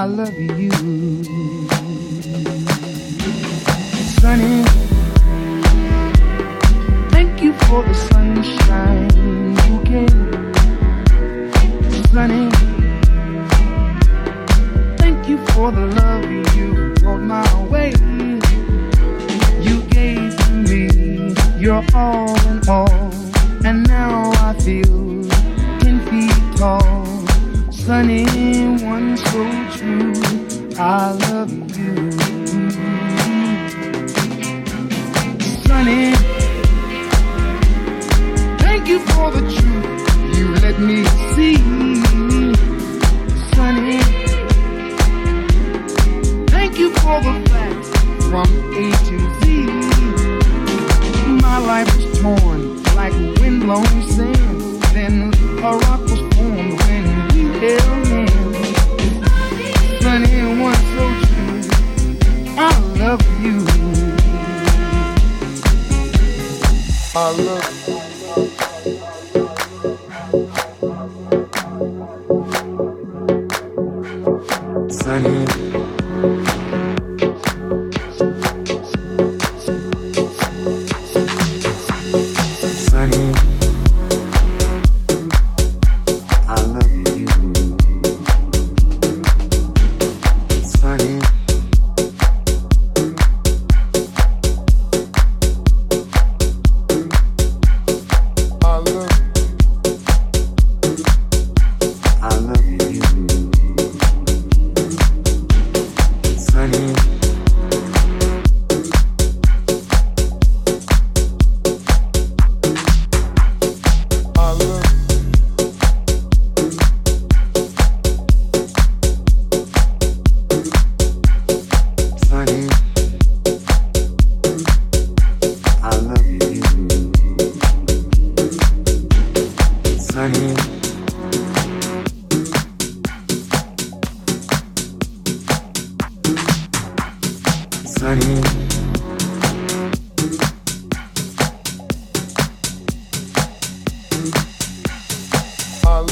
I love you.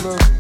look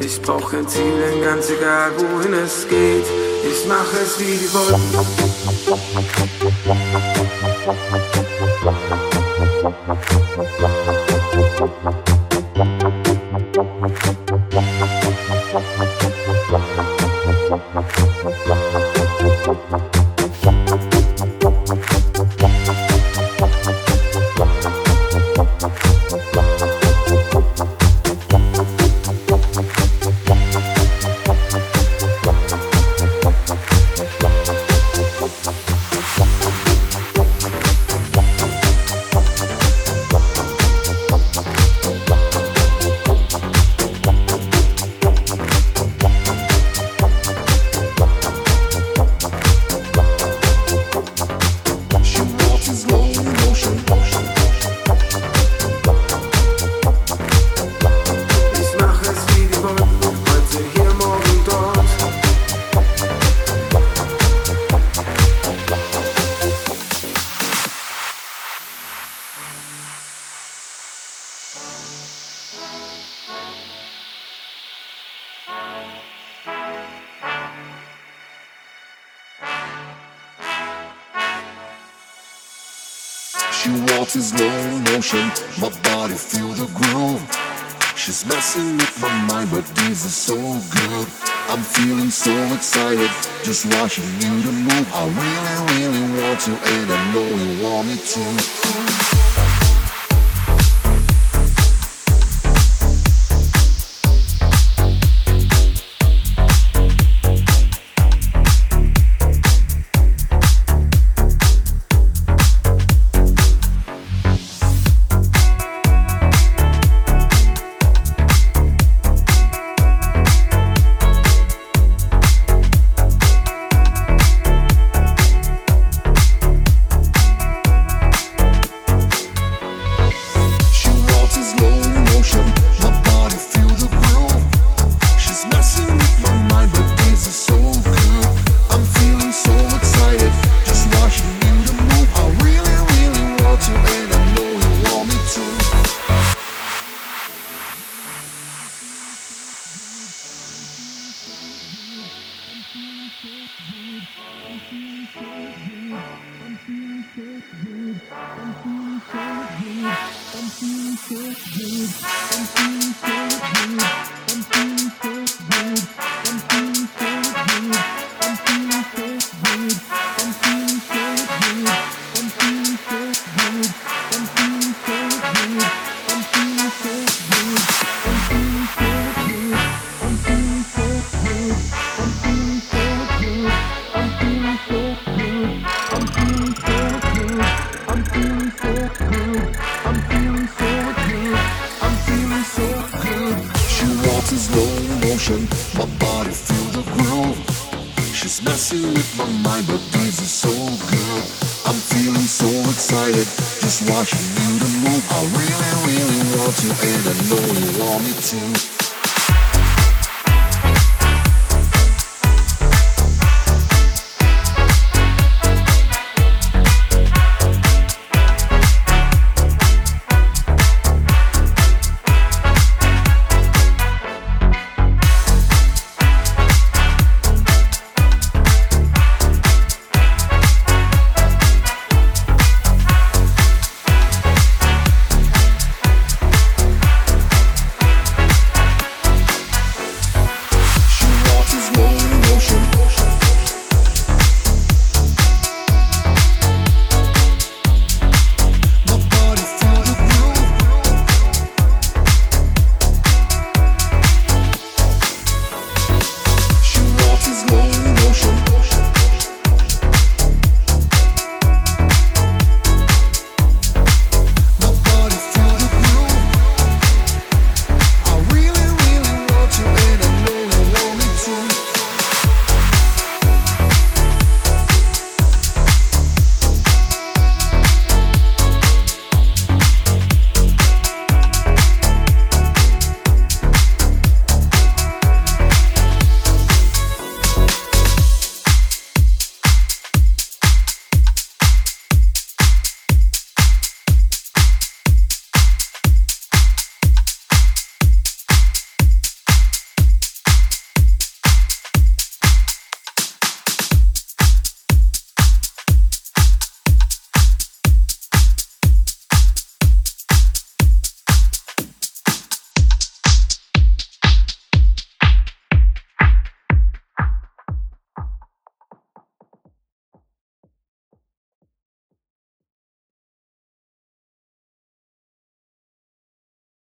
Ich brauch kein Ziel, denn ganz egal wohin es geht, ich mach es wie die Wolken. watching you to move I really, really want to and I know you want me to. something good.